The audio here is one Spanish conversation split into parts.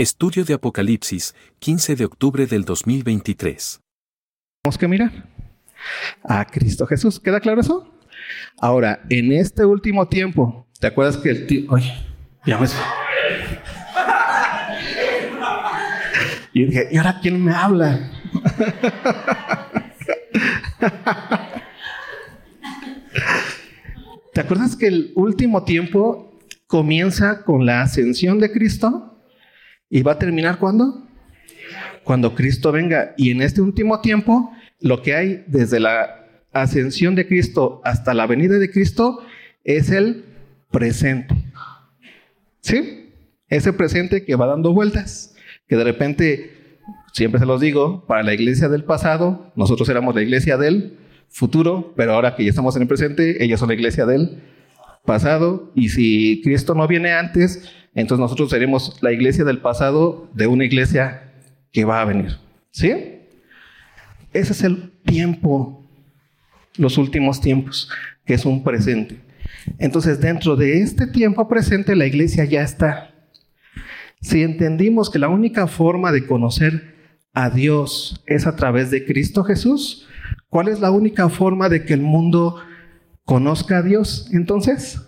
Estudio de Apocalipsis, 15 de octubre del 2023. Tenemos que mirar a Cristo Jesús. ¿Queda claro eso? Ahora, en este último tiempo, ¿te acuerdas que el tío... Oye, ya. Y dije, ¿y ahora quién me habla? ¿Te acuerdas que el último tiempo comienza con la ascensión de Cristo? ¿Y va a terminar cuándo? Cuando Cristo venga. Y en este último tiempo, lo que hay desde la ascensión de Cristo hasta la venida de Cristo es el presente. ¿Sí? Ese presente que va dando vueltas, que de repente, siempre se los digo, para la iglesia del pasado, nosotros éramos la iglesia del futuro, pero ahora que ya estamos en el presente, ellos son la iglesia del pasado, y si Cristo no viene antes, entonces nosotros seremos la iglesia del pasado de una iglesia que va a venir. ¿Sí? Ese es el tiempo, los últimos tiempos, que es un presente. Entonces, dentro de este tiempo presente, la iglesia ya está. Si entendimos que la única forma de conocer a Dios es a través de Cristo Jesús, ¿cuál es la única forma de que el mundo conozca a Dios entonces?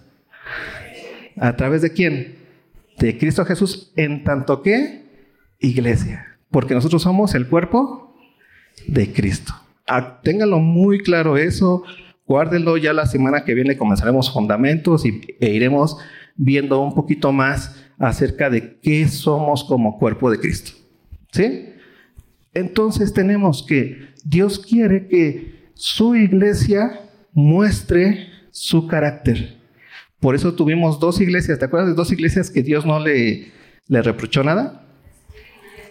¿A través de quién? De Cristo Jesús en tanto que iglesia. Porque nosotros somos el cuerpo de Cristo. Ah, ténganlo muy claro eso. Guárdenlo ya la semana que viene comenzaremos fundamentos y, e iremos viendo un poquito más acerca de qué somos como cuerpo de Cristo. ¿Sí? Entonces tenemos que Dios quiere que su iglesia muestre su carácter. Por eso tuvimos dos iglesias. ¿Te acuerdas de dos iglesias que Dios no le, le reprochó nada?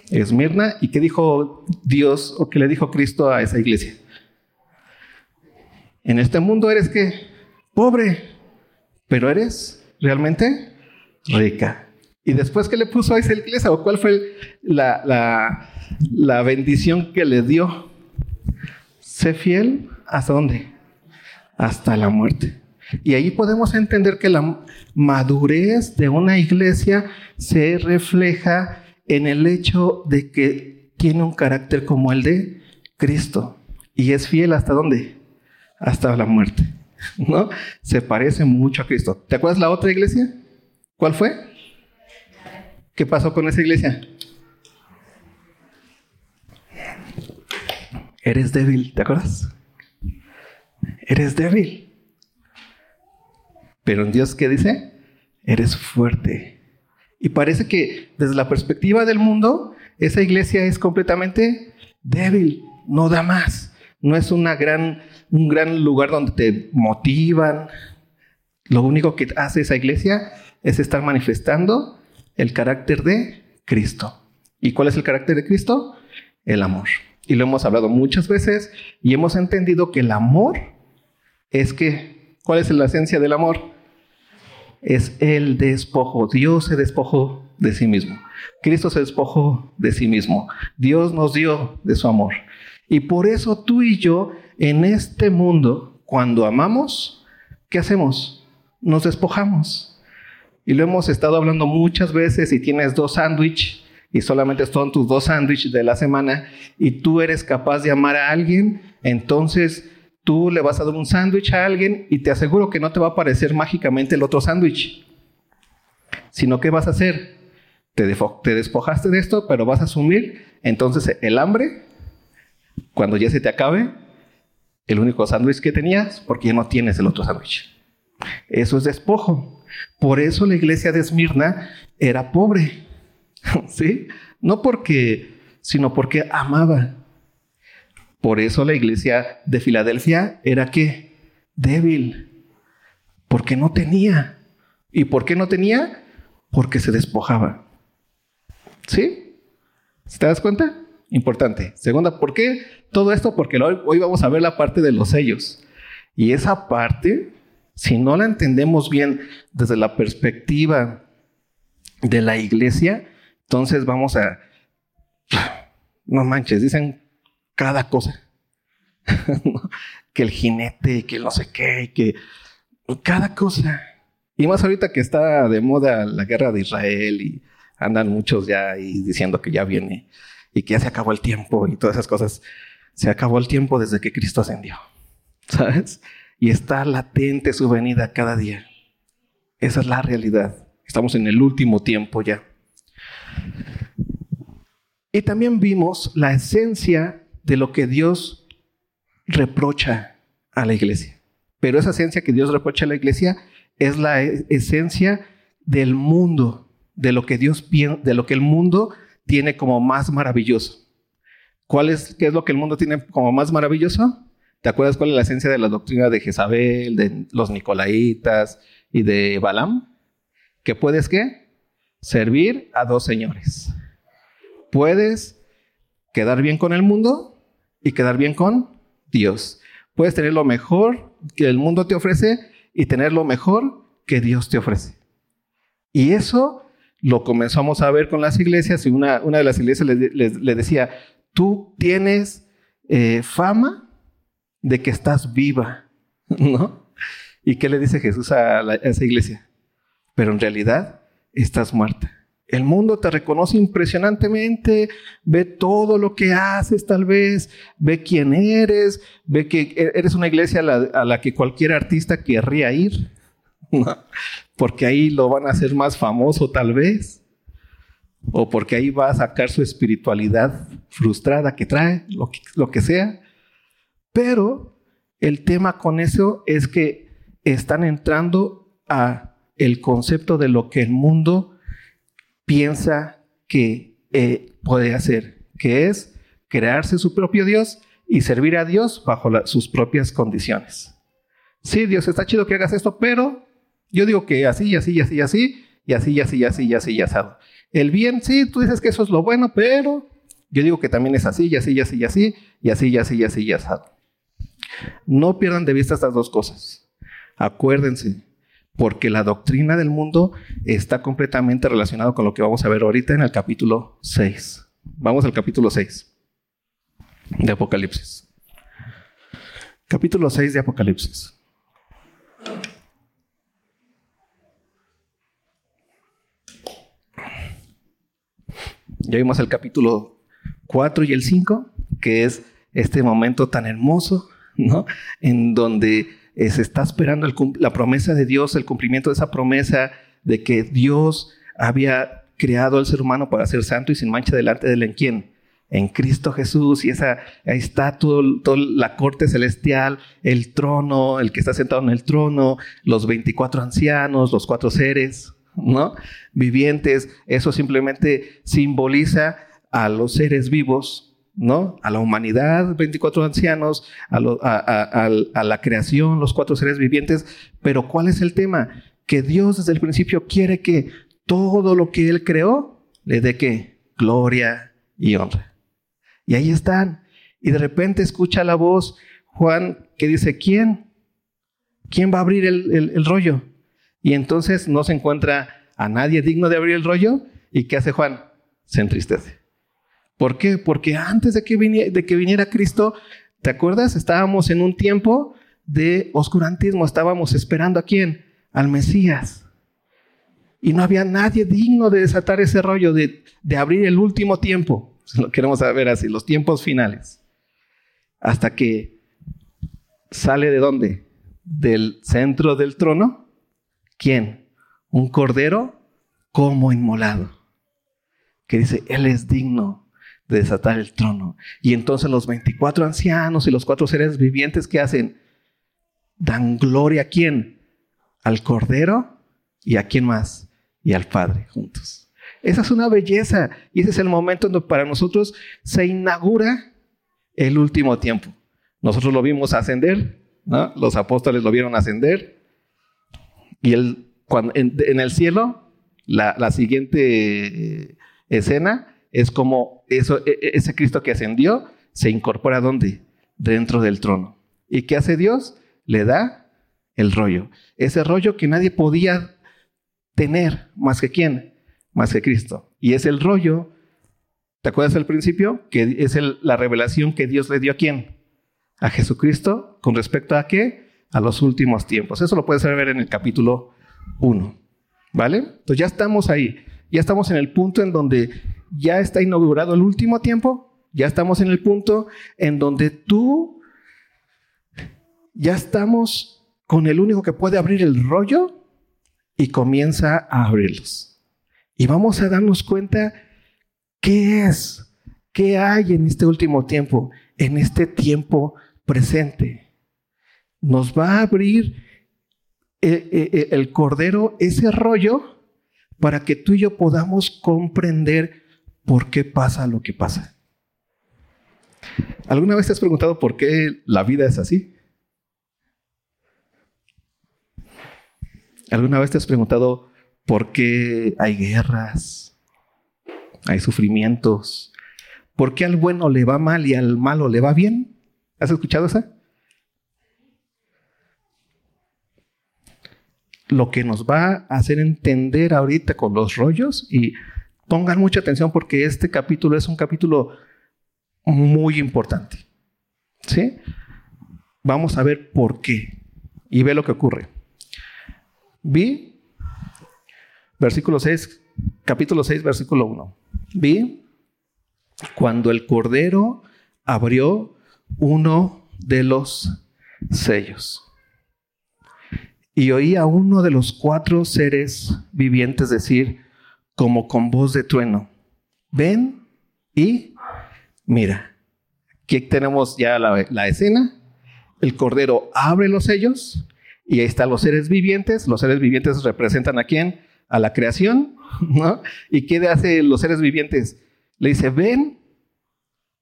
Esmirna. ¿Y qué dijo Dios o qué le dijo Cristo a esa iglesia? En este mundo eres que pobre, pero eres realmente rica. Y después, ¿qué le puso a esa iglesia? ¿O cuál fue la, la, la bendición que le dio? Sé fiel hasta dónde? Hasta la muerte. Y ahí podemos entender que la madurez de una iglesia se refleja en el hecho de que tiene un carácter como el de Cristo. Y es fiel hasta dónde? Hasta la muerte. ¿No? Se parece mucho a Cristo. ¿Te acuerdas la otra iglesia? ¿Cuál fue? ¿Qué pasó con esa iglesia? Eres débil, ¿te acuerdas? Eres débil. Pero en Dios, ¿qué dice? Eres fuerte. Y parece que desde la perspectiva del mundo, esa iglesia es completamente débil, no da más. No es una gran, un gran lugar donde te motivan. Lo único que hace esa iglesia es estar manifestando el carácter de Cristo. ¿Y cuál es el carácter de Cristo? El amor. Y lo hemos hablado muchas veces y hemos entendido que el amor es que, ¿cuál es la esencia del amor? Es el despojo. Dios se despojó de sí mismo. Cristo se despojó de sí mismo. Dios nos dio de su amor. Y por eso tú y yo en este mundo, cuando amamos, ¿qué hacemos? Nos despojamos. Y lo hemos estado hablando muchas veces si tienes dos sándwiches y solamente son tus dos sándwiches de la semana y tú eres capaz de amar a alguien, entonces tú le vas a dar un sándwich a alguien y te aseguro que no te va a aparecer mágicamente el otro sándwich. Sino que vas a hacer? Te, te despojaste de esto, pero vas a asumir entonces el hambre cuando ya se te acabe el único sándwich que tenías porque ya no tienes el otro sándwich. Eso es despojo. Por eso la iglesia de Esmirna era pobre, ¿sí? No porque, sino porque amaba. Por eso la iglesia de Filadelfia era qué? Débil, porque no tenía. ¿Y por qué no tenía? Porque se despojaba. ¿Sí? ¿Te das cuenta? Importante. Segunda, ¿por qué todo esto? Porque hoy, vamos a ver la parte de los sellos. Y esa parte si no la entendemos bien desde la perspectiva de la iglesia, entonces vamos a... No manches, dicen cada cosa. que el jinete, que no sé qué, que cada cosa. Y más ahorita que está de moda la guerra de Israel y Andan muchos ya ahí diciendo que ya viene y que ya se acabó el tiempo y todas esas cosas. Se acabó el tiempo desde que Cristo ascendió, ¿sabes? Y está latente su venida cada día. Esa es la realidad. Estamos en el último tiempo ya. Y también vimos la esencia de lo que Dios reprocha a la iglesia. Pero esa esencia que Dios reprocha a la iglesia es la e-, esencia del mundo, de lo que Dios de lo que el mundo tiene como más maravilloso. ¿Cuál es, qué es lo que el mundo tiene como más maravilloso? ¿Te acuerdas cuál es la esencia de la doctrina de Jezabel, de los Nicolaitas y de Balaam? Que puedes qué? Servir a dos señores. Puedes quedar bien con el mundo y quedar bien con Dios. Puedes tener lo mejor que el mundo te ofrece y tener lo mejor que Dios te ofrece. Y eso lo comenzamos a ver con las iglesias y una, una de las iglesias le, decía, tú tienes eh, fama de que estás viva, ¿no? ¿Y qué le dice Jesús a, a esa iglesia? Pero en realidad estás muerta. El mundo te reconoce impresionantemente, ve todo lo que haces tal vez, ve quién eres, ve que e-, eres una iglesia a la, que cualquier artista querría ir, porque ahí lo van a hacer más famoso tal vez, o porque ahí va a sacar su espiritualidad frustrada que trae, lo que, lo que sea. Pero el tema con eso es que están entrando a el concepto de lo que el mundo piensa que eh, puede hacer, que es crearse su propio Dios y servir a Dios bajo sus propias condiciones. Sí, Dios, está chido que hagas esto, pero yo digo que así, y así, y así, y así, y así, y así, y así, y así, y asado. El bien, sí, tú dices que eso es lo bueno, pero yo digo que también es así, y así, y así, y así, y así, y así, y así, y asado. No pierdan de vista estas dos cosas. Acuérdense, porque la doctrina del mundo está completamente relacionada con lo que vamos a ver ahorita en el capítulo 6. Vamos al capítulo 6 de Apocalipsis. Capítulo 6 de Apocalipsis. Ya vimos el capítulo 4 y el 5, que es este momento tan hermoso, ¿no? En donde eh, se está esperando la promesa de Dios, el cumplimiento de esa promesa de que Dios había creado al ser humano para ser santo y sin mancha delante de él en quién? En Cristo Jesús y esa, ahí está toda la corte celestial, el trono, el que está sentado en el trono, los 24 ancianos, los cuatro seres, ¿no? Vivientes, eso simplemente simboliza a los seres vivos ¿no? A la humanidad, 24 ancianos, a, la creación, los cuatro seres vivientes. Pero ¿cuál es el tema? Que Dios desde el principio quiere que todo lo que Él creó le dé que gloria y honra. Y ahí están. Y de repente escucha la voz Juan que dice, ¿quién? ¿Quién va a abrir el, el rollo? Y entonces no se encuentra a nadie digno de abrir el rollo. ¿Y qué hace Juan? Se entristece. ¿Por qué? Porque antes de que, viniera, Cristo, ¿te acuerdas? Estábamos en un tiempo de oscurantismo, estábamos esperando a quién? Al Mesías. Y no había nadie digno de desatar ese rollo, de, abrir el último tiempo. Lo queremos saber así, los tiempos finales. Hasta que sale de dónde? Del centro del trono. ¿Quién? Un cordero como inmolado. Que dice, Él es digno de desatar el trono. Y entonces los 24 ancianos y los cuatro seres vivientes que hacen, dan gloria a quién? Al Cordero y a quién más? Y al Padre juntos. Esa es una belleza y ese es el momento donde para nosotros se inaugura el último tiempo. Nosotros lo vimos ascender, los apóstoles lo vieron ascender y el, cuando, en, el cielo, la, la siguiente eh, escena es como eso, e, e, ese Cristo que ascendió se incorpora ¿dónde? Dentro del trono. ¿Y qué hace Dios? Le da el rollo. Ese rollo que nadie podía tener más que quién, más que Cristo. Y es el rollo, ¿te acuerdas al principio? Que es la revelación que Dios le dio a quién? A Jesucristo con respecto a qué? A los últimos tiempos. Eso lo puedes ver en el capítulo 1. ¿Vale? Entonces ya estamos ahí. Ya estamos en el punto en donde ya está inaugurado el último tiempo. Ya estamos en el punto en donde tú ya estamos con el único que puede abrir el rollo y comienza a abrirlos. Y vamos a darnos cuenta qué es, qué hay en este último tiempo, en este tiempo presente. Nos va a abrir eh, eh, eh, el, Cordero ese rollo para que tú y yo podamos comprender por qué pasa lo que pasa. ¿Alguna vez te has preguntado por qué la vida es así? ¿Alguna vez te has preguntado por qué hay guerras, hay sufrimientos? ¿Por qué al bueno le va mal y al malo le va bien? ¿Has escuchado esa? Lo que nos va a hacer entender ahorita con los rollos y pongan mucha atención porque este capítulo es un capítulo muy importante. ¿Sí? Vamos a ver por qué y ve lo que ocurre. Vi, versículo 6, capítulo 6, versículo 1. Vi cuando el Cordero abrió uno de los sellos. Y oí a uno de los cuatro seres vivientes decir, como con voz de trueno, ven y mira. Aquí tenemos ya la, la escena. El Cordero abre los sellos y ahí están los seres vivientes. Los seres vivientes representan a quién? A la creación, ¿no? ¿Y qué hace los seres vivientes? Le dice, ven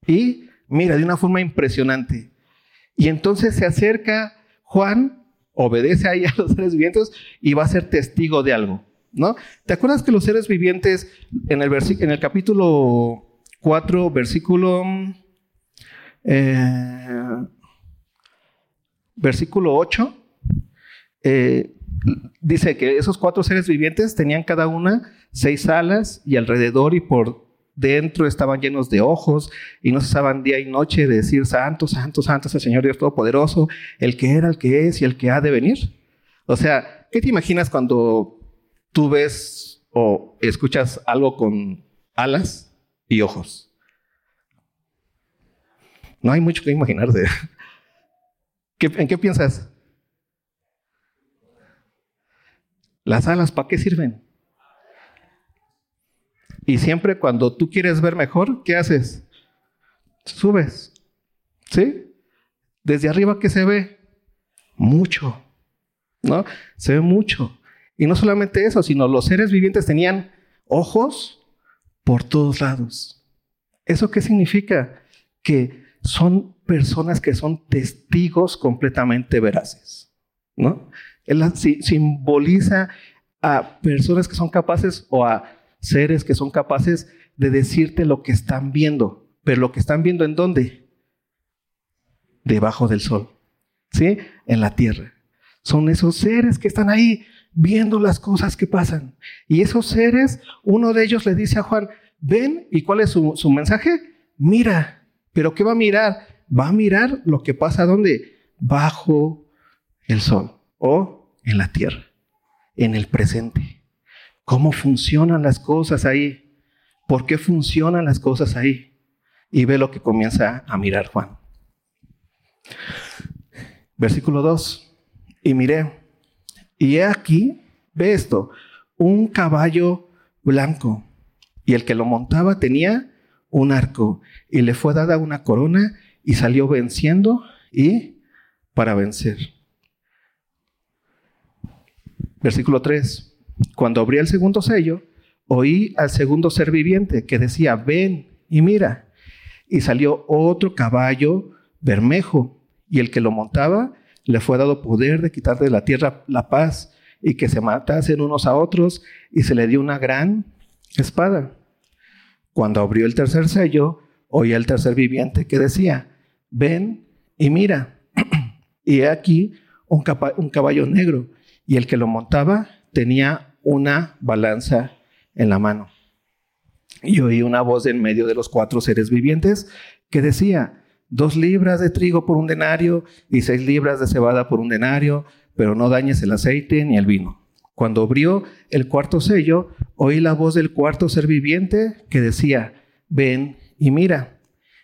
y mira, de una forma impresionante. Y entonces se acerca Juan, obedece ahí a los seres vivientes y va a ser testigo de algo, ¿no? ¿Te acuerdas que los seres vivientes en el, en el capítulo 4, versículo... Eh, versículo 8, eh, dice que esos cuatro seres vivientes tenían cada una seis alas y alrededor y por dentro estaban llenos de ojos y no cesaban día y noche de decir, Santo, Santo, Santo es el Señor Dios Todopoderoso, el que era, el que es y el que ha de venir. O sea, ¿qué te imaginas cuando tú ves o escuchas algo con alas y ojos? No hay mucho que imaginarse. ¿En qué piensas? Las alas, ¿para qué sirven? Y siempre cuando tú quieres ver mejor, ¿qué haces? Subes. ¿Sí? Desde arriba, ¿qué se ve? Mucho. ¿No? Se ve mucho. Y no solamente eso, sino los seres vivientes tenían ojos por todos lados. ¿Eso qué significa? Que son personas que son testigos completamente veraces. ¿No? Él simboliza a personas que son capaces o a seres que son capaces de decirte lo que están viendo. Pero lo que están viendo en dónde? Debajo del sol. ¿Sí? En la tierra. Son esos seres que están ahí viendo las cosas que pasan. Y esos seres, uno de ellos le dice a Juan, ven, ¿y cuál es su, su mensaje? Mira. ¿Pero qué va a mirar? Va a mirar lo que pasa donde? Bajo el sol o en la tierra, en el presente. ¿Cómo funcionan las cosas ahí? ¿Por qué funcionan las cosas ahí? Y ve lo que comienza a mirar Juan. Versículo 2. Y miré, y he aquí, ve esto, un caballo blanco, y el que lo montaba tenía un arco, y le fue dada una corona, y salió venciendo y para vencer. Versículo 3. Cuando abrí el segundo sello, oí al segundo ser viviente que decía, ven y mira. Y salió otro caballo bermejo, y el que lo montaba le fue dado poder de quitar de la tierra la paz y que se matasen unos a otros, y se le dio una gran espada. Cuando abrió el tercer sello, oí al tercer viviente que decía, ven y mira. y he aquí un, un caballo negro y el que lo montaba tenía una balanza en la mano. Y oí una voz en medio de los cuatro seres vivientes que decía, dos libras de trigo por un denario y seis libras de cebada por un denario, pero no dañes el aceite ni el vino. Cuando abrió el cuarto sello, oí la voz del cuarto ser viviente que decía, ven y mira.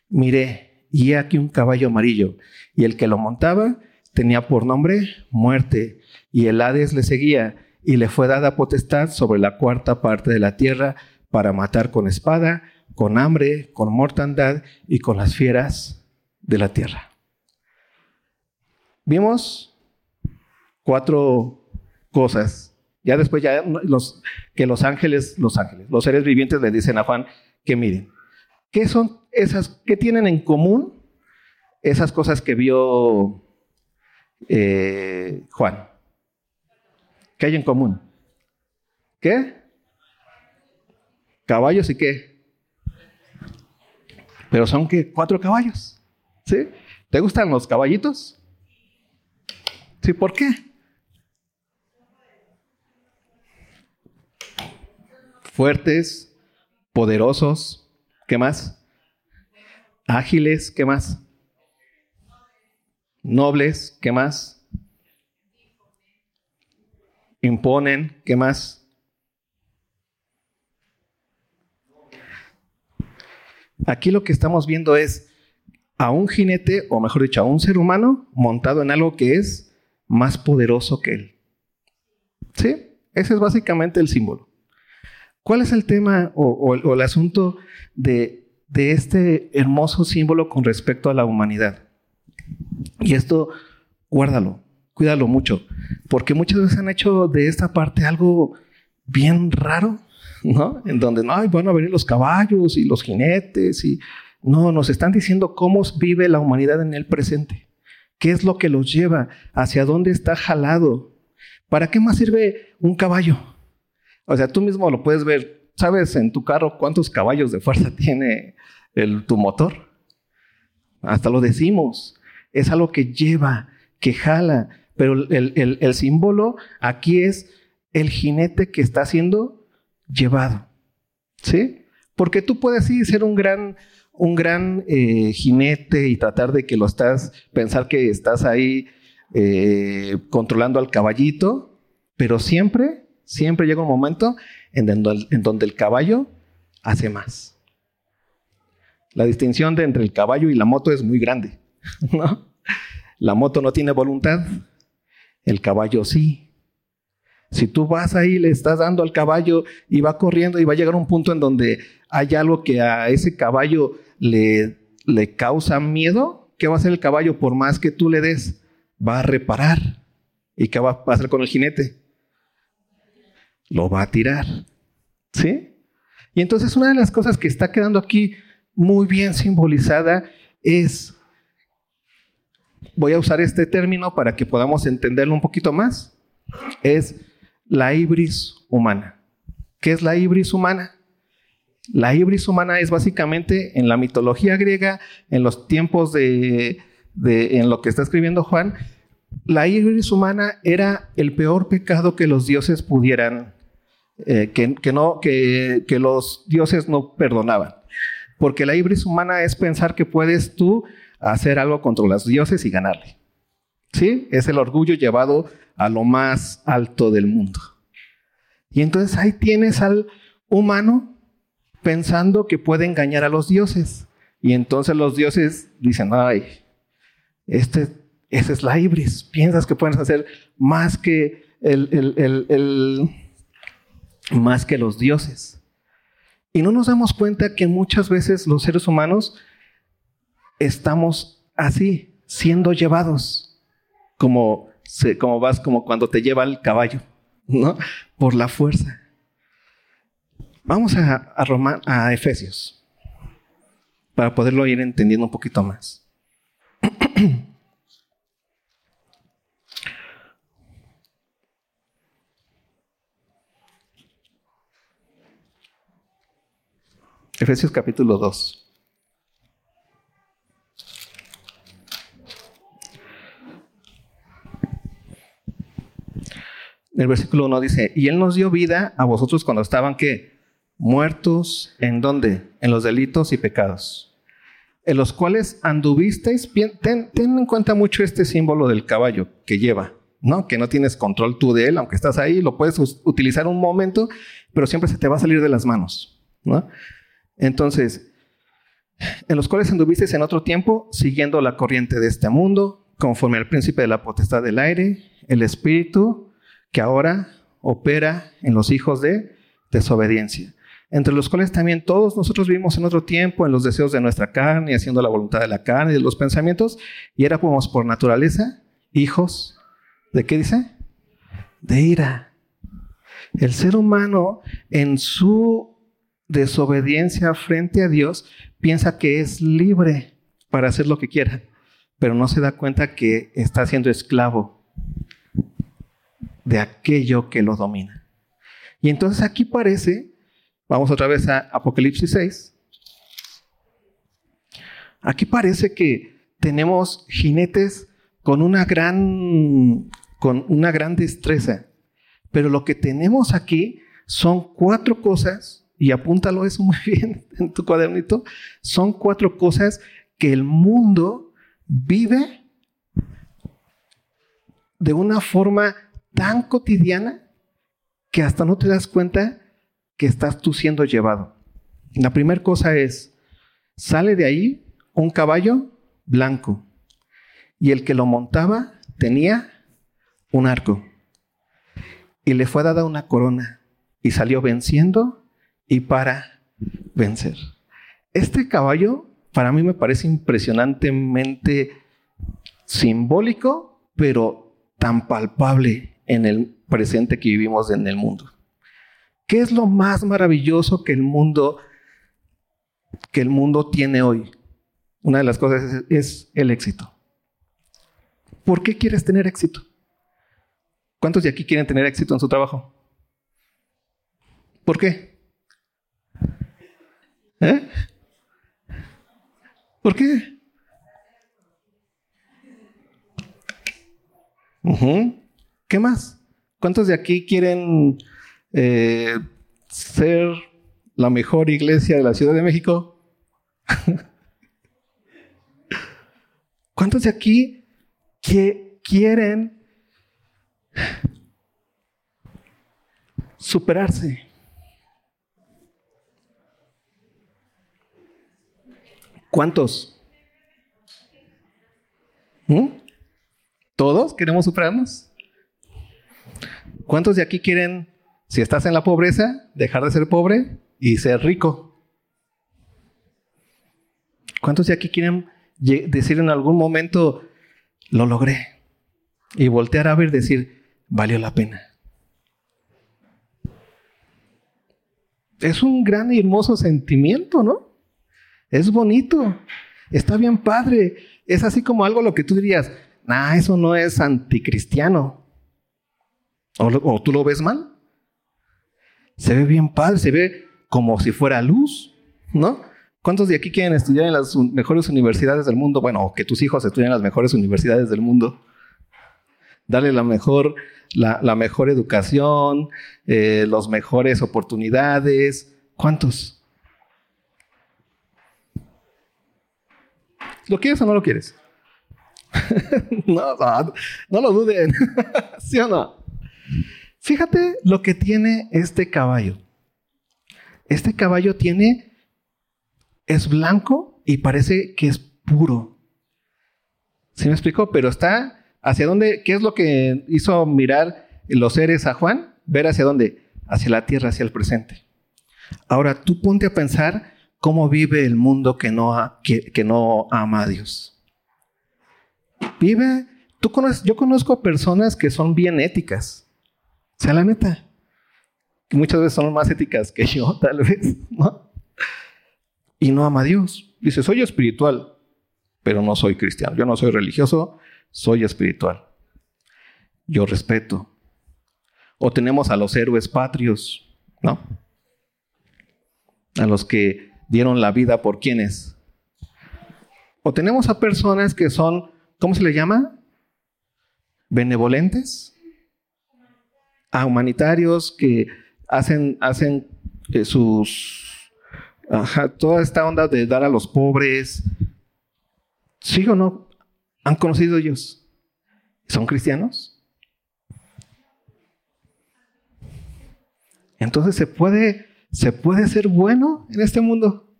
Miré, y he aquí un caballo amarillo, y el que lo montaba tenía por nombre muerte, y el Hades le seguía, y le fue dada potestad sobre la cuarta parte de la tierra para matar con espada, con hambre, con mortandad y con las fieras de la tierra. Vimos cuatro cosas. Ya después ya los, que los ángeles, los ángeles, los seres vivientes le dicen a Juan que miren, ¿qué son esas, qué tienen en común esas cosas que vio eh, Juan? ¿Qué hay en común? ¿Qué? Caballos y qué? Pero son que cuatro caballos. ¿Sí? ¿Te gustan los caballitos? Sí, ¿por qué? Fuertes, poderosos, ¿qué más? Ágiles, ¿qué más? Nobles, ¿qué más? Imponen, ¿qué más? Aquí lo que estamos viendo es a un jinete, o mejor dicho, a un ser humano montado en algo que es más poderoso que él. ¿Sí? Ese es básicamente el símbolo. ¿Cuál es el tema o, el asunto de, de este hermoso símbolo con respecto a la humanidad? Y esto, guárdalo, cuídalo mucho, porque muchas veces han hecho de esta parte algo bien raro, ¿no? En donde, no, van a venir los caballos y los jinetes y no, nos están diciendo cómo vive la humanidad en el presente. ¿Qué es lo que los lleva? ¿Hacia dónde está jalado? ¿Para qué más sirve un caballo? O sea, tú mismo lo puedes ver. ¿Sabes en tu carro cuántos caballos de fuerza tiene el, tu motor? Hasta lo decimos. Es algo que lleva, que jala. Pero el, el símbolo aquí es el jinete que está siendo llevado. ¿Sí? Porque tú puedes sí ser un gran un gran eh, jinete y tratar de que lo estás, pensar que estás ahí eh, controlando al caballito, pero siempre, siempre llega un momento en donde, en donde el caballo hace más. La distinción entre el caballo y la moto es muy grande. La moto no tiene voluntad, el caballo sí. Si tú vas ahí, le estás dando al caballo y va corriendo y va a llegar un punto en donde hay algo que a ese caballo le, le causa miedo, ¿qué va a hacer el caballo por más que tú le des? Va a reparar. ¿Y qué va a hacer con el jinete? Lo va a tirar. ¿Sí? Y entonces una de las cosas que está quedando aquí muy bien simbolizada es, voy a usar este término para que podamos entenderlo un poquito más, es la ibris humana. ¿Qué es la ibris humana? La ibris humana es básicamente en la mitología griega, en los tiempos de, en lo que está escribiendo Juan, la ibris humana era el peor pecado que los dioses pudieran, eh, que, no, que, que los dioses no perdonaban. Porque la ibris humana es pensar que puedes tú hacer algo contra los dioses y ganarle. ¿Sí? Es el orgullo llevado a lo más alto del mundo. Y entonces ahí tienes al humano pensando que puede engañar a los dioses. Y entonces los dioses dicen, ay, este, esa es la ibris. Piensas que puedes hacer más que, el, más que los dioses. Y no nos damos cuenta que muchas veces los seres humanos estamos así, siendo llevados, como, como vas, como cuando te lleva el caballo, ¿no? Por la fuerza. Vamos a, a, a Efesios para poderlo ir entendiendo un poquito más. Efesios capítulo 2. El versículo 1 dice, y Él nos dio vida a vosotros cuando estaban que muertos en dónde? En los delitos y pecados, en los cuales anduvisteis, ten, ten en cuenta mucho este símbolo del caballo que lleva, ¿no? Que no tienes control tú de él, aunque estás ahí, lo puedes utilizar un momento, pero siempre se te va a salir de las manos, ¿no? Entonces, en los cuales anduviste en otro tiempo, siguiendo la corriente de este mundo, conforme al príncipe de la potestad del aire, el espíritu que ahora opera en los hijos de desobediencia, entre los cuales también todos nosotros vivimos en otro tiempo, en los deseos de nuestra carne, haciendo la voluntad de la carne y de los pensamientos, y éramos por naturaleza hijos de qué dice? De ira. El ser humano en su desobediencia frente a Dios piensa que es libre para hacer lo que quiera, pero no se da cuenta que está siendo esclavo de aquello que lo domina. Y entonces aquí parece, vamos otra vez a Apocalipsis 6, aquí parece que tenemos jinetes con una gran, con una gran destreza, pero lo que tenemos aquí son cuatro cosas y apúntalo eso muy bien en tu cuadernito, son cuatro cosas que el mundo vive de una forma tan cotidiana que hasta no te das cuenta que estás tú siendo llevado. La primera cosa es, sale de ahí un caballo blanco y el que lo montaba tenía un arco y le fue dada una corona y salió venciendo y para vencer. Este caballo para mí me parece impresionantemente simbólico, pero tan palpable en el presente que vivimos en el mundo. ¿Qué es lo más maravilloso que el mundo que el mundo tiene hoy? Una de las cosas es, el éxito. ¿Por qué quieres tener éxito? ¿Cuántos de aquí quieren tener éxito en su trabajo? ¿Por qué? ¿Eh? ¿Por qué? ¿Qué más? ¿Cuántos de aquí quieren eh, ser la mejor iglesia de la Ciudad de México? ¿Cuántos de aquí que quieren superarse? ¿Cuántos? ¿Mm? ¿Todos queremos superarnos? ¿Cuántos de aquí quieren, si estás en la pobreza, dejar de ser pobre y ser rico? ¿Cuántos de aquí quieren decir en algún momento, lo logré? Y voltear a ver decir, valió la pena. Es un gran y hermoso sentimiento, ¿no? Es bonito, está bien padre. Es así como algo lo que tú dirías, nah, eso no es anticristiano. ¿O, tú lo ves mal? Se ve bien padre, se ve como si fuera luz, ¿no? ¿Cuántos de aquí quieren estudiar en las mejores universidades del mundo? Bueno, que tus hijos estudien en las mejores universidades del mundo. Darle la mejor, la, mejor educación, eh, las mejores oportunidades. ¿Cuántos? ¿Lo quieres o no lo quieres? no, no, lo duden. ¿Sí o no? Fíjate lo que tiene este caballo. Este caballo tiene, es blanco y parece que es puro. ¿Sí me explico? Pero está hacia dónde, ¿qué es lo que hizo mirar los seres a Juan? Ver hacia dónde, hacia la tierra, hacia el presente. Ahora tú ponte a pensar cómo vive el mundo que no, que, no ama a Dios. Vive, tú conoces, yo conozco personas que son bien éticas, sea, la neta, que muchas veces son más éticas que yo, tal vez, ¿no? Y no ama a Dios. Dice, soy espiritual, pero no soy cristiano. Yo no soy religioso, soy espiritual. Yo respeto. O tenemos a los héroes patrios, ¿no? A los que dieron la vida por quienes. O tenemos a personas que son, ¿cómo se le llama? Benevolentes a humanitarios que hacen, hacen sus... Toda esta onda de dar a los pobres. ¿Sí o no? ¿Han conocido ellos? ¿Son cristianos? Entonces se puede, se puede ser bueno en este mundo.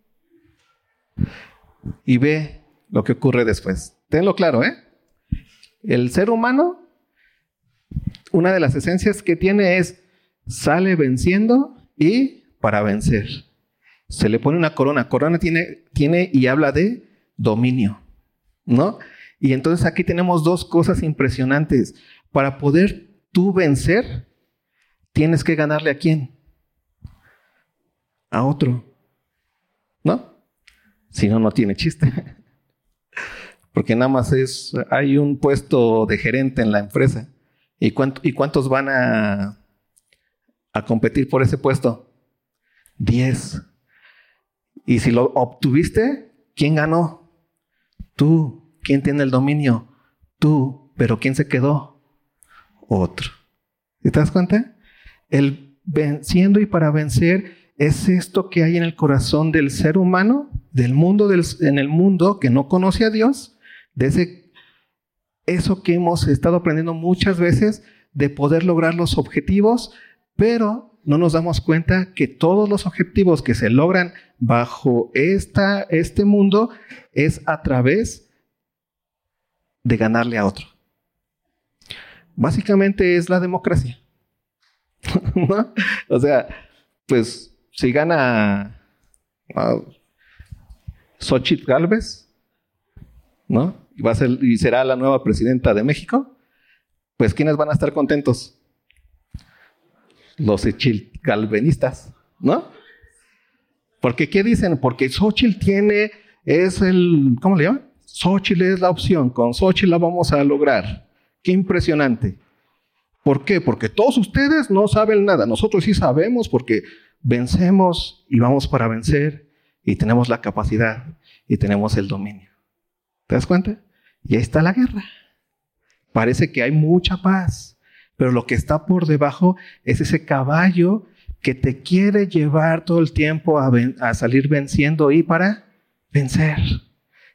Y ve lo que ocurre después. Tenlo claro, ¿eh? El ser humano una de las esencias que tiene es sale venciendo y para vencer. Se le pone una corona. Corona tiene, tiene y habla de dominio, ¿no? Y entonces aquí tenemos dos cosas impresionantes. Para poder tú vencer, tienes que ganarle a quién? A otro. ¿No? Si no, no tiene chiste. Porque nada más es, hay un puesto de gerente en la empresa. ¿Y, cuántos van a, competir por ese puesto? Diez. Y si lo obtuviste, ¿quién ganó? Tú. ¿Quién tiene el dominio? Tú. Pero ¿quién se quedó? Otro. ¿Te das cuenta? El venciendo y para vencer es esto que hay en el corazón del ser humano, del mundo, en el mundo que no conoce a Dios, de ese, eso que hemos estado aprendiendo muchas veces, de poder lograr los objetivos, pero no nos damos cuenta que todos los objetivos que se logran bajo esta, este mundo es a través de ganarle a otro. Básicamente es la democracia. O sea, pues si gana uh, Xochitl Galvez, ¿no? Y, va a ser, y será la nueva presidenta de México, pues ¿quiénes van a estar contentos? Los galvenistas, ¿no? Porque ¿qué dicen? Porque Xochitl tiene, es el, ¿cómo le llaman? Xochitl es la opción, con Xochitl la vamos a lograr. Qué impresionante. ¿Por qué? Porque todos ustedes no saben nada, nosotros sí sabemos porque vencemos y vamos para vencer y tenemos la capacidad y tenemos el dominio. ¿Te das cuenta? Y ahí está la guerra. Parece que hay mucha paz, pero lo que está por debajo es ese caballo que te quiere llevar todo el tiempo a, salir venciendo y para vencer.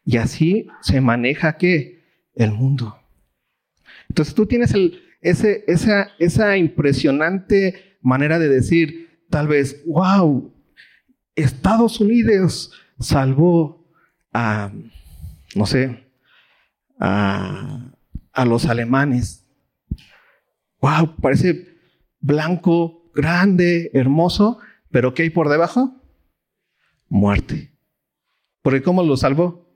Y así se maneja qué? El mundo. Entonces tú tienes ese, esa, esa impresionante manera de decir, tal vez, wow, Estados Unidos salvó a, no sé, a, a los alemanes. Wow, parece blanco, grande, hermoso, pero ¿qué hay por debajo? Muerte. Porque ¿cómo lo salvó?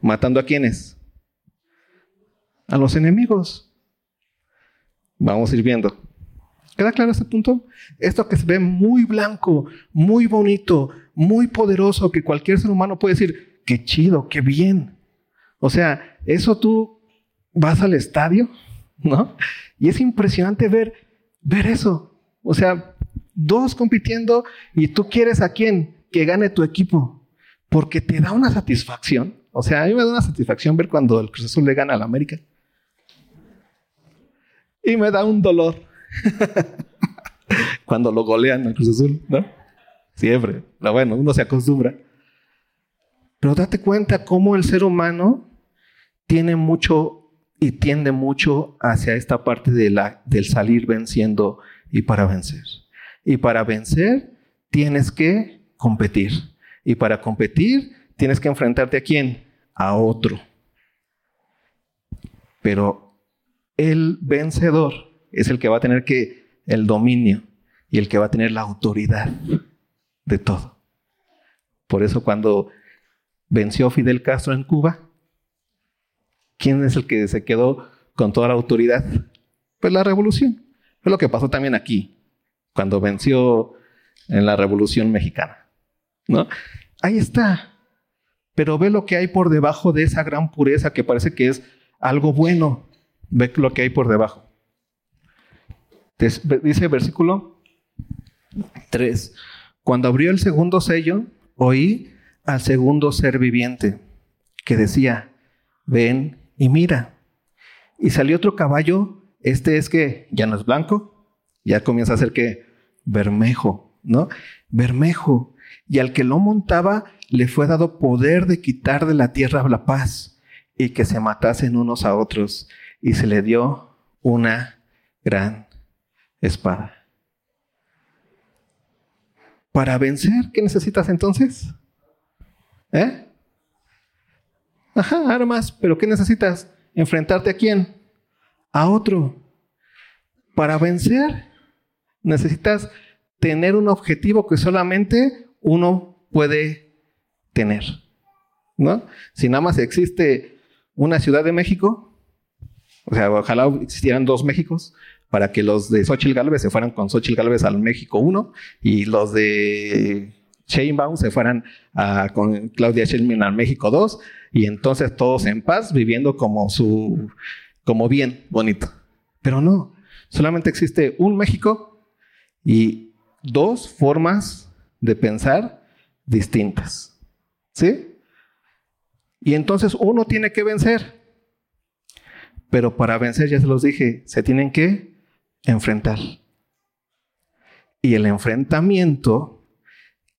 Matando a quienes? A los enemigos. Vamos a ir viendo. ¿Queda claro este punto? Esto que se ve muy blanco, muy bonito, muy poderoso, que cualquier ser humano puede decir, qué chido, qué bien. O sea, eso tú vas al estadio, ¿no? Y es impresionante ver, ver eso. O sea, dos compitiendo y tú quieres a quién que gane tu equipo, porque te da una satisfacción. O sea, a mí me da una satisfacción ver cuando el Cruz Azul le gana al América. Y me da un dolor Cuando lo golean al Cruz Azul, ¿no? Siempre. Pero bueno, uno se acostumbra. Pero date cuenta cómo el ser humano tiene mucho y tiende mucho hacia esta parte de del salir venciendo y para vencer. Y para vencer tienes que competir. Y para competir tienes que enfrentarte a quién? A otro. Pero el vencedor es el que va a tener que el dominio y el que va a tener la autoridad de todo. Por eso cuando venció Fidel Castro en Cuba, ¿quién es el que se quedó con toda la autoridad? Pues la revolución. Fue lo que pasó también aquí, cuando venció en la revolución mexicana. ¿No? Ahí está. Pero ve lo que hay por debajo de esa gran pureza que parece que es algo bueno. Ve lo que hay por debajo. Dice versículo 3. Cuando abrió el segundo sello, oí al segundo ser viviente que decía, ven y mira. Y salió otro caballo, este es que ya no es blanco, ya comienza a ser que bermejo, ¿no? Bermejo. Y al que lo montaba le fue dado poder de quitar de la tierra la paz y que se matasen unos a otros. Y se le dio una gran espada. para vencer, ¿qué necesitas entonces? ¿Eh? Ajá, armas, pero ¿qué necesitas? ¿Enfrentarte a quién? A otro. Para vencer, necesitas tener un objetivo que solamente uno puede tener. ¿No? Si nada más existe una Ciudad de México, o sea, ojalá existieran dos Méxicos para que los de Xochitl Galvez se fueran con Xochitl Galvez al México 1 y los de Sheinbaum se fueran con Claudia Sheinbaum al México 2 y entonces todos en paz viviendo como su como bien bonito. Pero no, solamente existe un México y dos formas de pensar distintas. ¿Sí? Y entonces uno tiene que vencer. Pero para vencer, ya se los dije, se tienen que enfrentar. Y el enfrentamiento,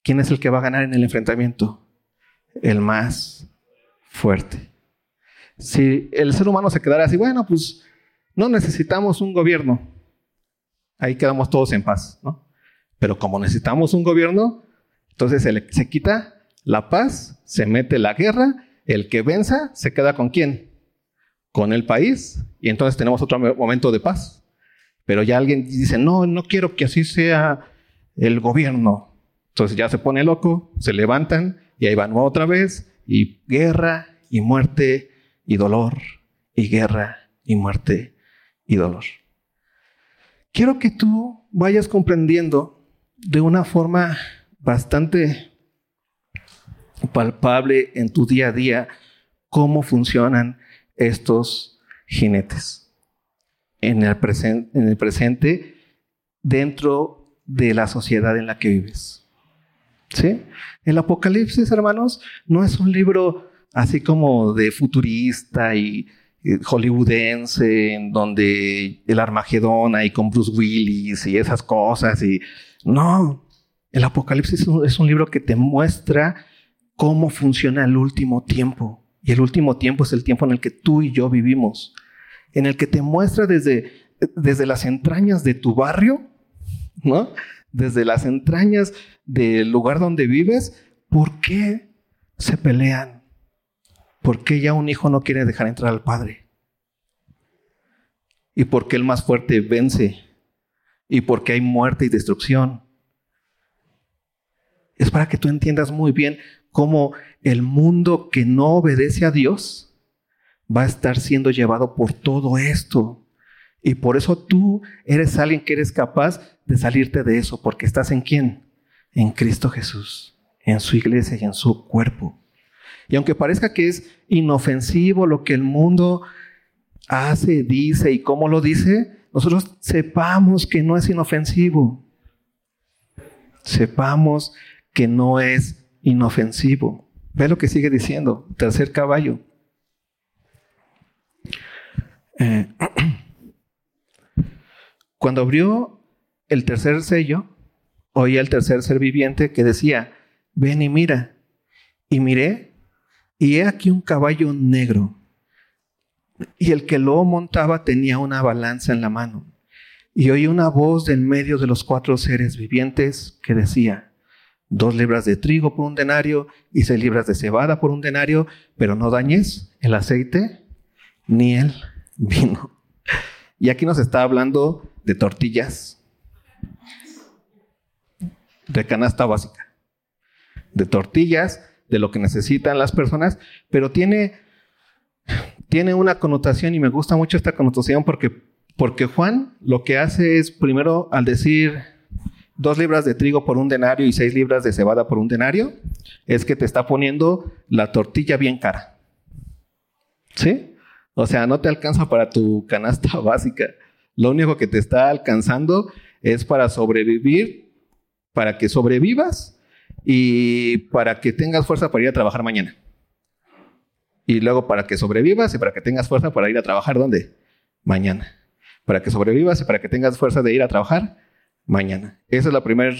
¿quién es el que va a ganar en el enfrentamiento? El más fuerte. Si el ser humano se quedara así, bueno, pues no necesitamos un gobierno. Ahí quedamos todos en paz, ¿no? Pero como necesitamos un gobierno, entonces se, se quita la paz, se mete la guerra, el que venza se queda con quién? Con el país y entonces tenemos otro momento de paz. Pero ya alguien dice, no, no quiero que así sea el gobierno. Entonces ya se pone loco, se levantan y ahí van otra vez y guerra y muerte y dolor y guerra y muerte y dolor. Quiero que tú vayas comprendiendo de una forma bastante palpable en tu día a día cómo funcionan estos jinetes en el, en el presente dentro de la sociedad en la que vives. ¿Sí? El Apocalipsis, hermanos, no es un libro así como de futurista y, hollywoodense, en donde el Armagedón ahí con Bruce Willis y esas cosas. Y no, el Apocalipsis es un libro que te muestra cómo funciona el último tiempo. Y el último tiempo es el tiempo en el que tú y yo vivimos, en el que te muestra desde, desde las entrañas de tu barrio, ¿no? Desde las entrañas del lugar donde vives, por qué se pelean, ¿Por qué ya un hijo no quiere dejar entrar al padre? ¿Y por qué el más fuerte vence? ¿Y por qué hay muerte y destrucción? Es para que tú entiendas muy bien cómo el mundo que no obedece a Dios va a estar siendo llevado por todo esto. Y por eso tú eres alguien que eres capaz de salirte de eso, porque estás en quién? En Cristo Jesús, en su iglesia y en su cuerpo. Y aunque parezca que es inofensivo lo que el mundo hace, dice y cómo lo dice, nosotros sepamos que no es inofensivo. Sepamos que no es inofensivo. Ve lo que sigue diciendo, tercer caballo. Eh, cuando abrió el tercer sello, oía el tercer ser viviente que decía, ven y mira. Y miré y he aquí un caballo negro, y el que lo montaba tenía una balanza en la mano. Y oí una voz de en medio de los cuatro seres vivientes que decía, dos libras de trigo por un denario y seis libras de cebada por un denario, pero no dañes el aceite ni el vino. Y aquí nos está hablando de tortillas, de canasta básica, de tortillas de lo que necesitan las personas, pero tiene, tiene una connotación y me gusta mucho esta connotación porque, porque Juan lo que hace es primero al decir dos libras de trigo por un denario y seis libras de cebada por un denario, es que te está poniendo la tortilla bien cara. ¿Sí? O sea, no te alcanza para tu canasta básica. Lo único que te está alcanzando es para sobrevivir, para que sobrevivas y para que tengas fuerza para ir a trabajar mañana. Y luego para que sobrevivas y para que tengas fuerza para ir a trabajar ¿dónde? Mañana. Para que sobrevivas y para que tengas fuerza de ir a trabajar mañana. Esa es la primera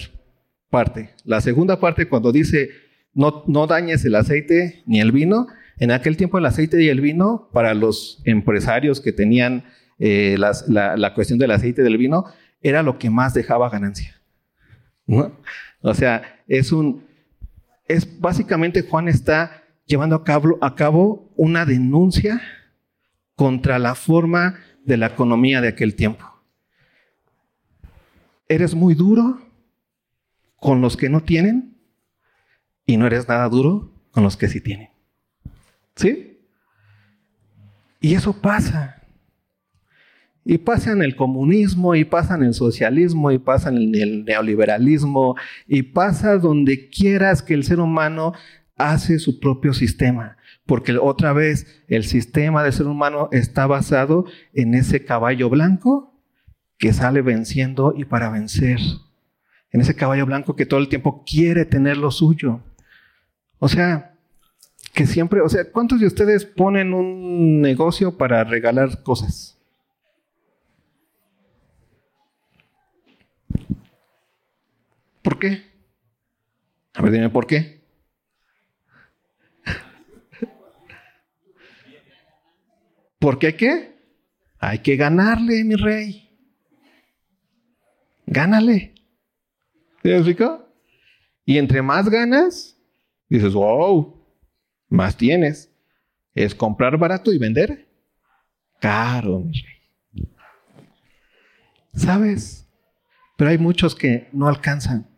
parte. La segunda parte, cuando dice no, no dañes el aceite ni el vino, en aquel tiempo el aceite y el vino, para los empresarios que tenían eh, la, la cuestión del aceite y del vino, era lo que más dejaba ganancia. O sea, es un, es básicamente Juan está llevando a cabo, a cabo una denuncia contra la forma de la economía de aquel tiempo. Eres muy duro con los que no tienen y no eres nada duro con los que sí tienen. ¿Sí? Y eso pasa. Y pasa en el comunismo, y pasa en el socialismo, y pasa en el neoliberalismo, y pasa donde quieras que el ser humano hace su propio sistema. Porque otra vez el sistema del ser humano está basado en ese caballo blanco que sale venciendo y para vencer. En ese caballo blanco que todo el tiempo quiere tener lo suyo. O sea, que siempre, o sea, ¿cuántos de ustedes ponen un negocio para regalar cosas? ¿Por qué? A ver, dime por qué. ¿Por qué qué? Hay que ganarle, mi rey. Gánale. ¿Sí me explico? Y entre más ganas, dices, wow, más tienes. Es comprar barato y vender caro, mi rey. ¿Sabes? Pero hay muchos que no alcanzan.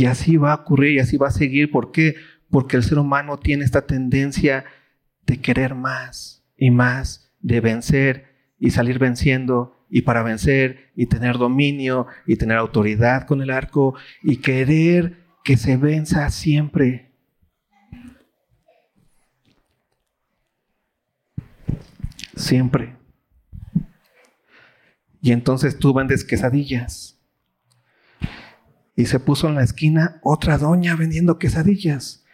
Y así va a ocurrir y así va a seguir. ¿Por qué? Porque el ser humano tiene esta tendencia de querer más y más, de vencer y salir venciendo y para vencer y tener dominio y tener autoridad con el arco y querer que se venza siempre. Siempre. Y entonces tú vendes quesadillas y se puso en la esquina otra doña vendiendo quesadillas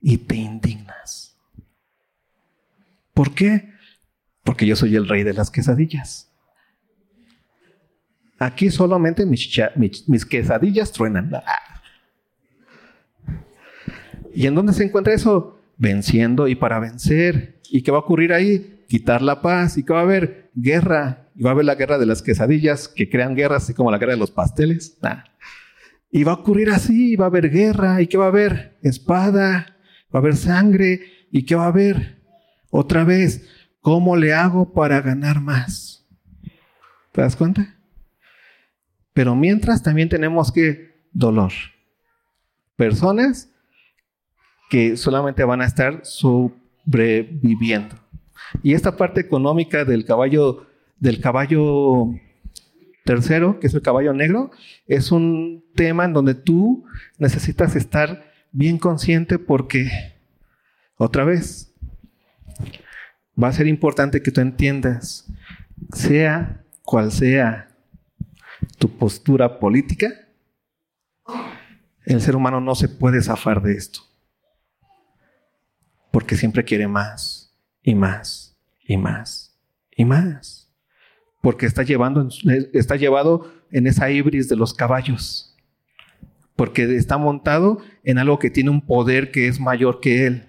y te indignas. ¿Por qué? Porque yo soy el rey de las quesadillas. Aquí solamente mis, quesadillas truenan. ¿Y en dónde se encuentra eso? Venciendo y para vencer. ¿Y qué va a ocurrir ahí? Quitar la paz. ¿Y qué va a haber? Guerra. Y va a haber la guerra de las quesadillas que crean guerras, así como la guerra de los pasteles. Y va a ocurrir así, va a haber guerra, ¿y qué va a haber? Espada, va a haber sangre, ¿y qué va a haber? Otra vez, ¿cómo le hago para ganar más? ¿Te das cuenta? Pero mientras también tenemos que dolor. Personas que solamente van a estar sobreviviendo. Y esta parte económica del caballo, del caballo Tercero, que es el caballo negro, es un tema en donde tú necesitas estar bien consciente porque, otra vez, va a ser importante que tú entiendas, sea cual sea tu postura política, el ser humano no se puede zafar de esto. Porque siempre quiere más y más y más y más porque está, llevando, está llevado en esa ibris de los caballos, porque está montado en algo que tiene un poder que es mayor que él,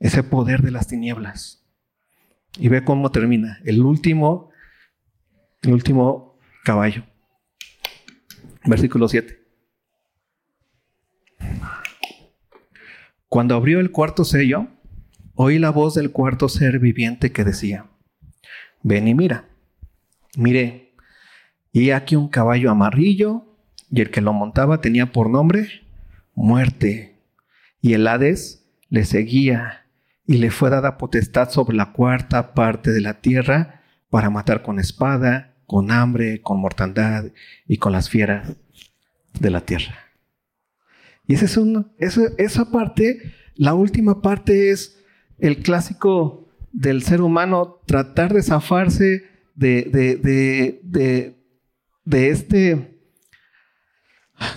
ese poder de las tinieblas. Y ve cómo termina, el último, el último caballo. Versículo 7. Cuando abrió el cuarto sello, oí la voz del cuarto ser viviente que decía, ven y mira. Mire, y aquí un caballo amarillo, y el que lo montaba tenía por nombre muerte, y el Hades le seguía, y le fue dada potestad sobre la cuarta parte de la tierra para matar con espada, con hambre, con mortandad y con las fieras de la tierra. Y esa es una, esa parte, la última parte es el clásico del ser humano tratar de zafarse de, de, de, este,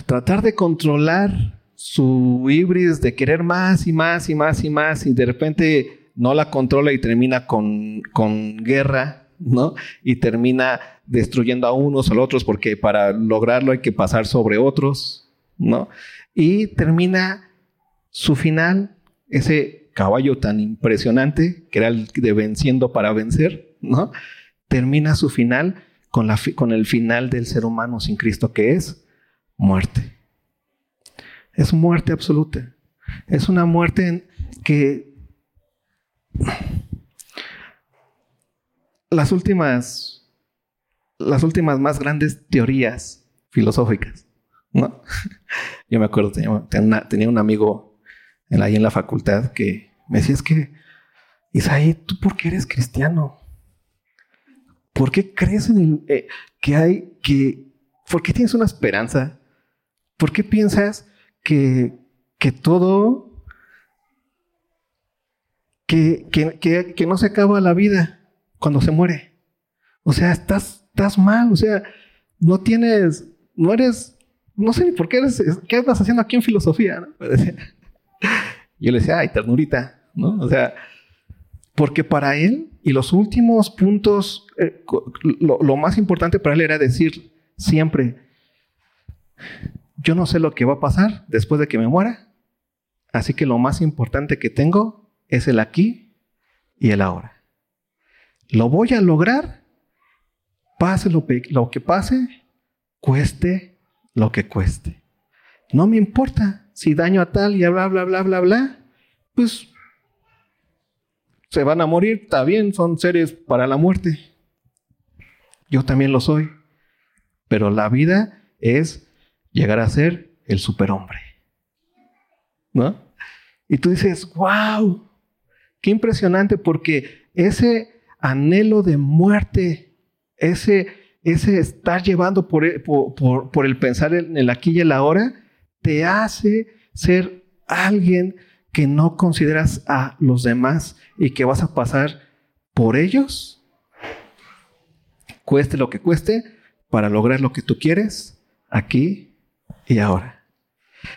tratar de controlar su híbrido de querer más y más y más y más y de repente no la controla y termina con, con guerra, ¿no? Y termina destruyendo a unos a otros porque para lograrlo hay que pasar sobre otros, ¿no? Y termina su final, ese caballo tan impresionante, que era el de venciendo para vencer, ¿no? Termina su final con, la, con el final del ser humano sin Cristo, que es muerte. Es muerte absoluta. Es una muerte que las últimas, las últimas más grandes teorías filosóficas. Yo me acuerdo, tenía, un amigo ahí en la facultad que me decía, es que, Isaí, ¿tú por qué eres cristiano? ¿Por qué crees en eh, que hay, que, por qué tienes una esperanza? ¿Por qué piensas que, que todo, que, que, que, no se acaba la vida cuando se muere? O sea, estás, estás mal, o sea, no tienes, no eres no sé ni por qué eres, ¿qué estás haciendo aquí en filosofía? Yo le decía, ay, ternurita, O sea, porque para él, y los últimos puntos, eh, lo, más importante para él era decir siempre, yo no sé lo que va a pasar después de que me muera, así que lo más importante que tengo es el aquí y el ahora. Lo voy a lograr, pase lo, lo que pase, cueste lo que cueste. No me importa si daño a tal y bla, bla, bla, bla, bla. Pues se van a morir, está bien, son seres para la muerte. Yo también lo soy. Pero la vida es llegar a ser el superhombre. ¿No? Y tú dices, wow, qué impresionante porque ese anhelo de muerte, ese ese estar llevando e, por, por, el pensar en el aquí y el ahora, te hace ser alguien que no consideras a los demás y que vas a pasar por ellos, cueste lo que cueste, para lograr lo que tú quieres aquí y ahora.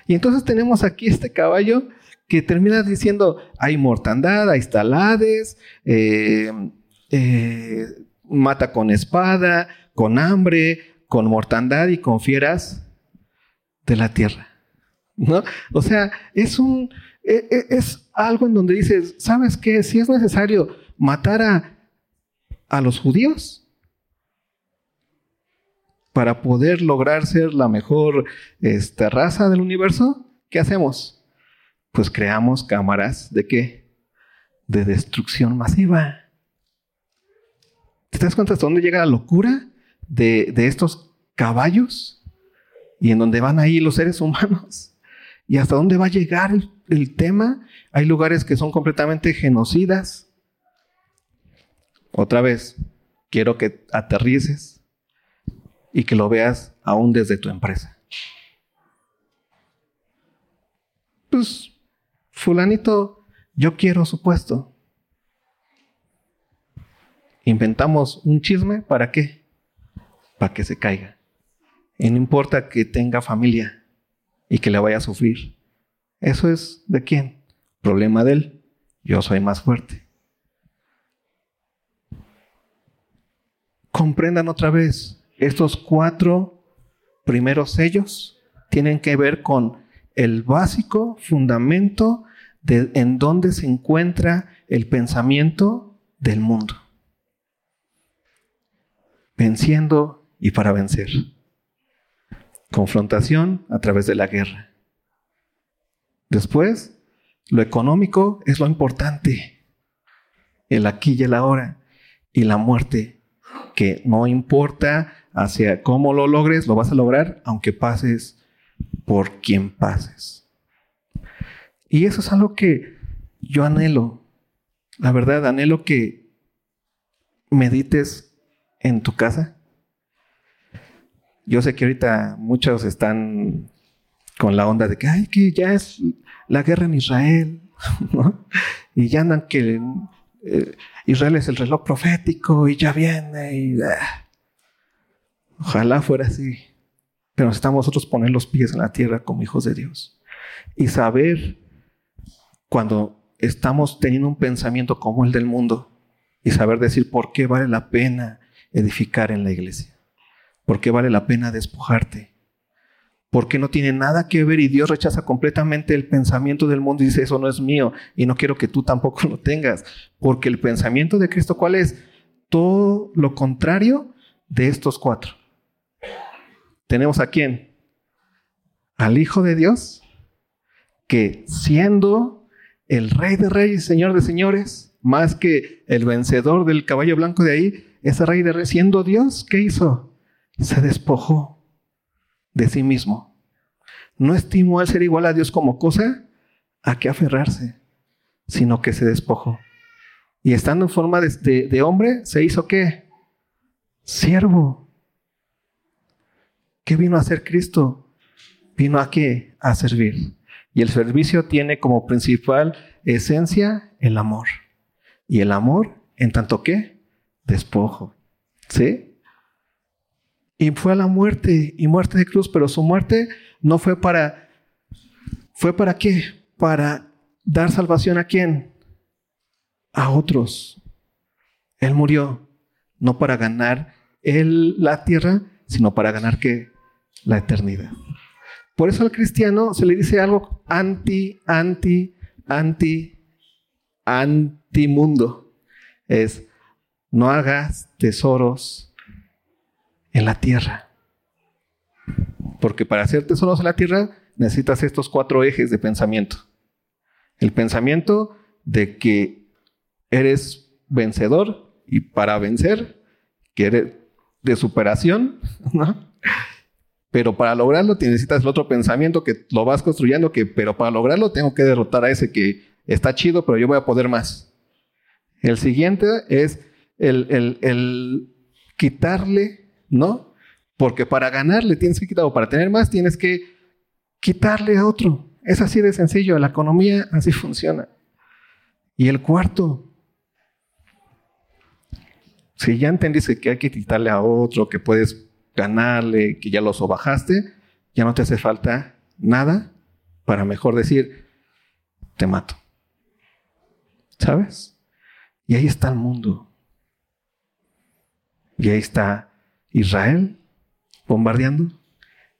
Y entonces tenemos aquí este caballo que termina diciendo, hay mortandad, hay talades, eh, eh, mata con espada, con hambre, con mortandad y con fieras de la tierra. ¿No? O sea, es un es algo en donde dices, ¿sabes qué? Si es necesario matar a, a los judíos para poder lograr ser la mejor este, raza del universo, ¿qué hacemos? Pues creamos cámaras de qué? De destrucción masiva. ¿Te das cuenta hasta dónde llega la locura? de, estos caballos y en donde van ahí los seres humanos. ¿Y hasta dónde va a llegar tema? Hay lugares que son completamente genocidas. Otra vez, quiero que aterrices y que lo veas aún desde tu empresa. Pues, fulanito, yo quiero su puesto. Inventamos un chisme, ¿para qué? para que se caiga. Y no importa que tenga familia y que le vaya a sufrir. Eso es de quién? Problema de él. Yo soy más fuerte. Comprendan otra vez, estos cuatro primeros sellos tienen que ver con el básico fundamento de en dónde se encuentra el pensamiento del mundo. Venciendo y para vencer. Confrontación a través de la guerra. Después, lo económico es lo importante. El aquí y el ahora. Y la muerte, que no importa hacia cómo lo logres, lo vas a lograr aunque pases por quien pases. Y eso es algo que yo anhelo. La verdad, anhelo que medites en tu casa, yo sé que ahorita muchos están con la onda de que, ay, que ya es la guerra en Israel. Y ya andan que eh, Israel es el reloj profético y ya viene y... Ah. Ojalá fuera así. Pero necesitamos nosotros poner los pies en la tierra como hijos de Dios. Y saber cuando estamos teniendo un pensamiento como el del mundo y saber decir por qué vale la pena edificar en la iglesia. ¿Por qué vale la pena despojarte? Porque no tiene nada que ver y Dios rechaza completamente el pensamiento del mundo y dice, eso no es mío y no quiero que tú tampoco lo tengas. Porque el pensamiento de Cristo, ¿cuál es? Todo lo contrario de estos cuatro? Tenemos a quién? Al Hijo de Dios, que siendo el Rey de Reyes, Señor de Señores, más que el vencedor del caballo blanco de ahí, ese Rey de Reyes, siendo Dios, ¿qué hizo? Se despojó de sí mismo. No estimó al ser igual a Dios como cosa a que aferrarse, sino que se despojó. Y estando en forma de, hombre, se hizo qué? Siervo. ¿Qué vino a hacer Cristo? Vino a qué? A servir. Y el servicio tiene como principal esencia el amor. Y el amor, en tanto que, despojo. ¿Sí? Y fue a la muerte, y muerte de cruz, pero su muerte no fue para, ¿fue para qué? Para dar salvación a quién? A otros. Él murió no para ganar la tierra, sino para ganar qué? La eternidad. Por eso al cristiano se le dice algo anti, anti, anti, anti mundo. Es, no hagas tesoros en la tierra. Porque para hacer tesoros en la tierra necesitas estos cuatro ejes de pensamiento. El pensamiento de que eres vencedor y para vencer, que eres de superación, ¿no? Pero para lograrlo necesitas el otro pensamiento que lo vas construyendo, que pero para lograrlo tengo que derrotar a ese que está chido, pero yo voy a poder más. El siguiente es el, el, el quitarle, ¿no? Porque para ganarle tienes que quitar, o para tener más tienes que quitarle a otro. Es así de sencillo, la economía así funciona. Y el cuarto, si ya entendiste que hay que quitarle a otro, que puedes ganarle, que ya lo sobajaste, ya no te hace falta nada para mejor decir, te mato. ¿Sabes? Y ahí está el mundo. Y ahí está Israel bombardeando.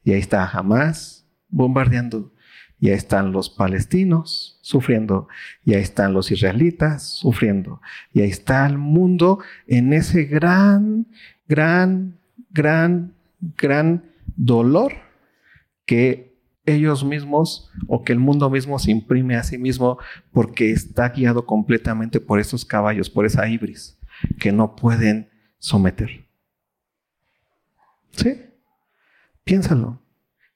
Y ahí está Hamas bombardeando. Y ahí están los palestinos sufriendo. Y ahí están los israelitas sufriendo. Y ahí está el mundo en ese gran, gran, gran, gran dolor que ellos mismos o que el mundo mismo se imprime a sí mismo porque está guiado completamente por esos caballos, por esa ibris que no pueden someter. ¿Sí? Piénsalo.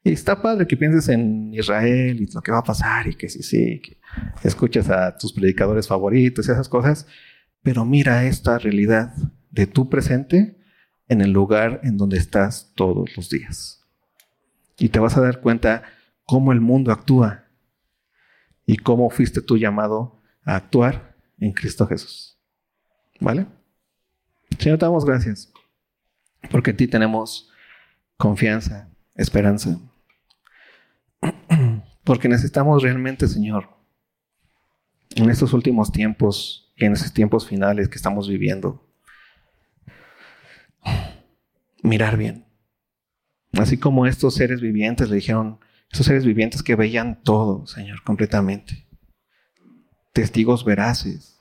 Y está padre que pienses en Israel y lo que va a pasar y que sí, sí, que escuches a tus predicadores favoritos y esas cosas, pero mira esta realidad de tu presente en el lugar en donde estás todos los días. Y te vas a dar cuenta cómo el mundo actúa y cómo fuiste tú llamado a actuar en Cristo Jesús. ¿Vale? Señor, te damos gracias porque en ti tenemos confianza, esperanza. Porque necesitamos realmente, Señor, en estos últimos tiempos y en estos tiempos finales que estamos viviendo, mirar bien. Así como estos seres vivientes le dijeron, estos seres vivientes que veían todo, Señor, completamente. Testigos veraces